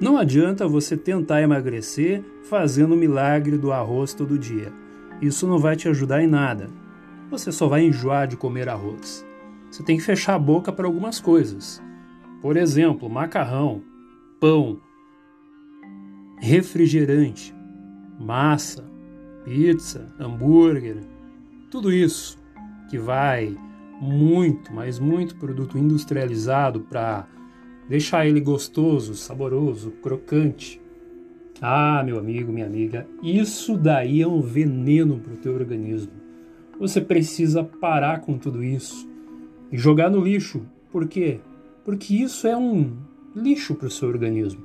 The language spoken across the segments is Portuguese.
Não adianta você tentar emagrecer fazendo o milagre do arroz todo dia. Isso não vai te ajudar em nada. Você só vai enjoar de comer arroz. Você tem que fechar a boca para algumas coisas. Por exemplo, macarrão, pão, refrigerante, massa, pizza, hambúrguer, tudo isso que vai muito, mas muito produto industrializado para deixar ele gostoso, saboroso, crocante. Ah, meu amigo, minha amiga, isso daí é um veneno para o teu organismo. Você precisa parar com tudo isso e jogar no lixo. Por quê? Porque isso é um lixo para o seu organismo.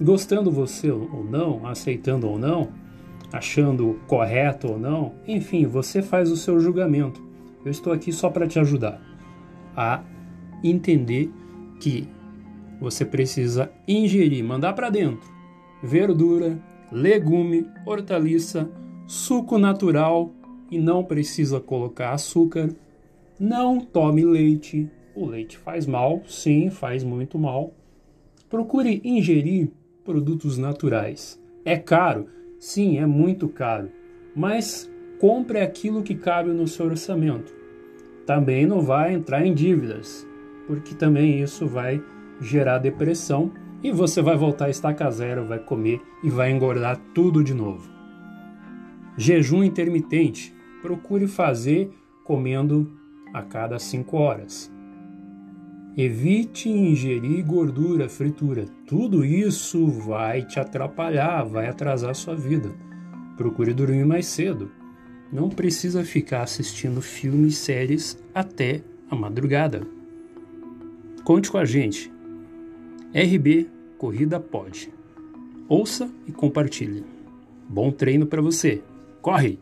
Gostando você ou não, aceitando ou não, achando correto ou não, enfim, você faz o seu julgamento. Eu estou aqui só para te ajudar a entender que você precisa ingerir, mandar para dentro verdura, legume, hortaliça, suco natural e não precisa colocar açúcar. Não tome leite. O leite faz mal, sim, faz muito mal. Procure ingerir produtos naturais. É caro? Sim, é muito caro. Mas compre aquilo que cabe no seu orçamento. Também não vai entrar em dívidas, porque também isso vai gerar depressão e você vai voltar a estaca zero, vai comer e vai engordar tudo de novo. Jejum intermitente. Procure fazer comendo a cada 5 horas. Evite ingerir gordura, fritura. Tudo isso vai te atrapalhar, vai atrasar sua vida. Procure dormir mais cedo. Não precisa ficar assistindo filmes e séries até a madrugada. Conte com a gente. RB Corrida Pode. Ouça e compartilhe. Bom treino para você. Corre!